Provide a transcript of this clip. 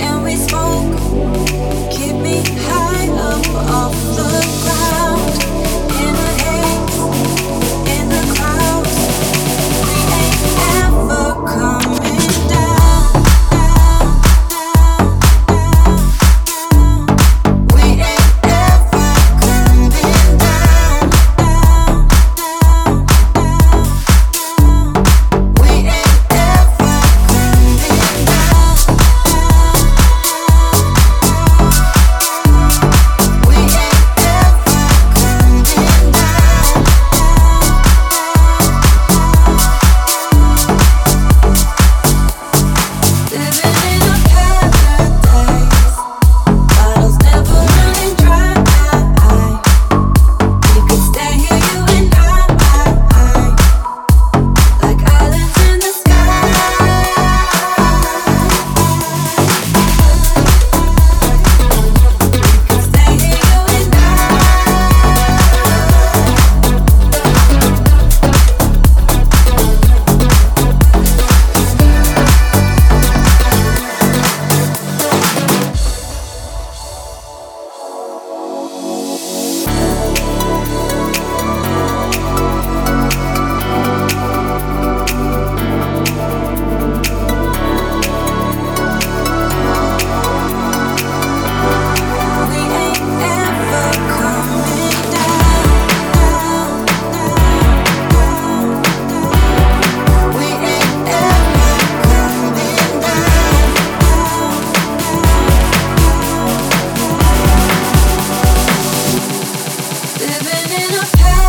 and we smoke. just